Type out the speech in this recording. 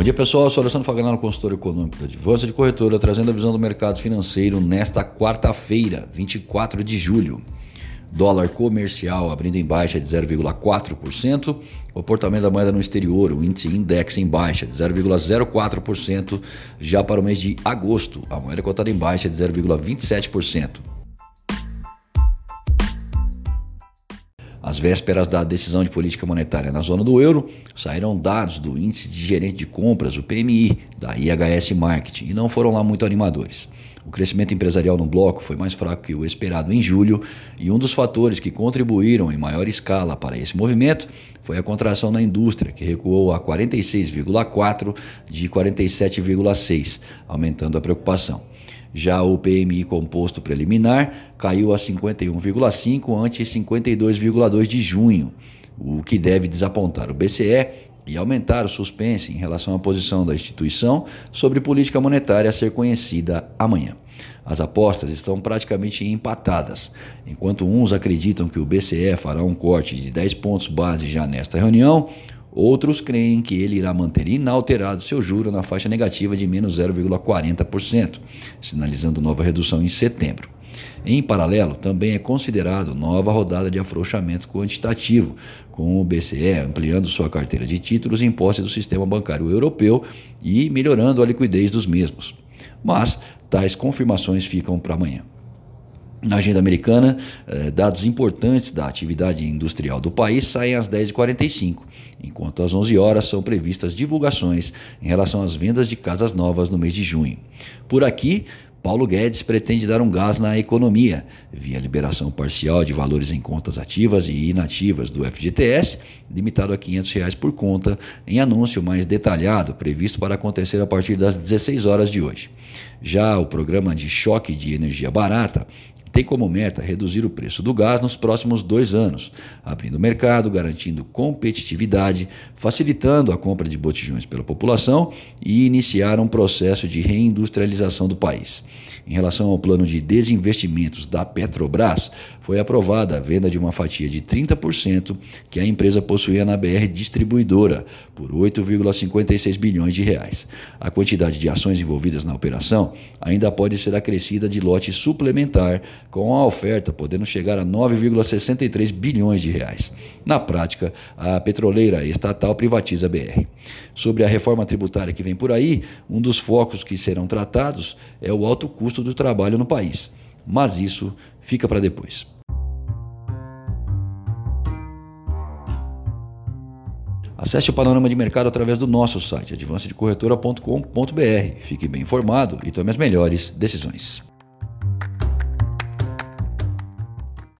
Bom dia pessoal, eu sou Alessandro Faganaro, consultor econômico da Advança de Corretora, trazendo a visão do mercado financeiro nesta quarta-feira, 24 de julho. Dólar comercial abrindo em baixa de 0,4%. Comportamento da moeda no exterior, o índice index em baixa de 0,04%. Já para o mês de agosto, a moeda cotada em baixa de 0,27%. Às vésperas da decisão de política monetária na zona do euro, saíram dados do índice de gerente de compras, o PMI, da IHS Market, e não foram lá muito animadores. O crescimento empresarial no bloco foi mais fraco que o esperado em julho, e um dos fatores que contribuíram em maior escala para esse movimento foi a contração na indústria, que recuou a 46,4 de 47,6, aumentando a preocupação. Já o PMI composto preliminar caiu a 51,5 ante 52,2 de junho, o que deve desapontar o BCE e aumentar o suspense em relação à posição da instituição sobre política monetária a ser conhecida amanhã. As apostas estão praticamente empatadas. Enquanto uns acreditam que o BCE fará um corte de 10 pontos base já nesta reunião, Outros creem que ele irá manter inalterado seu juro na faixa negativa de menos 0,40%, sinalizando nova redução em setembro. Em paralelo, também é considerado nova rodada de afrouxamento quantitativo, com o BCE ampliando sua carteira de títulos em posse do sistema bancário europeu e melhorando a liquidez dos mesmos. Mas tais confirmações ficam para amanhã. Na agenda americana, eh, dados importantes da atividade industrial do país saem às 10h45, enquanto às 11 horas são previstas divulgações em relação às vendas de casas novas no mês de junho. Por aqui, Paulo Guedes pretende dar um gás na economia, via liberação parcial de valores em contas ativas e inativas do FGTS, limitado a 500 reais por conta, em anúncio mais detalhado previsto para acontecer a partir das 16 horas de hoje. Já o programa de choque de energia barata tem como meta reduzir o preço do gás nos próximos dois anos, abrindo o mercado, garantindo competitividade, facilitando a compra de botijões pela população e iniciar um processo de reindustrialização do país. Em relação ao plano de desinvestimentos da Petrobras, foi aprovada a venda de uma fatia de 30% que a empresa possuía na BR Distribuidora por 8,56 bilhões de reais. A quantidade de ações envolvidas na operação ainda pode ser acrescida de lote suplementar com a oferta podendo chegar a 9,63 bilhões de reais. Na prática, a petroleira estatal privatiza a BR. Sobre a reforma tributária que vem por aí, um dos focos que serão tratados é o alto custo do trabalho no país. Mas isso fica para depois. Acesse o panorama de mercado através do nosso site, advancedecorretora.com.br. Fique bem informado e tome as melhores decisões.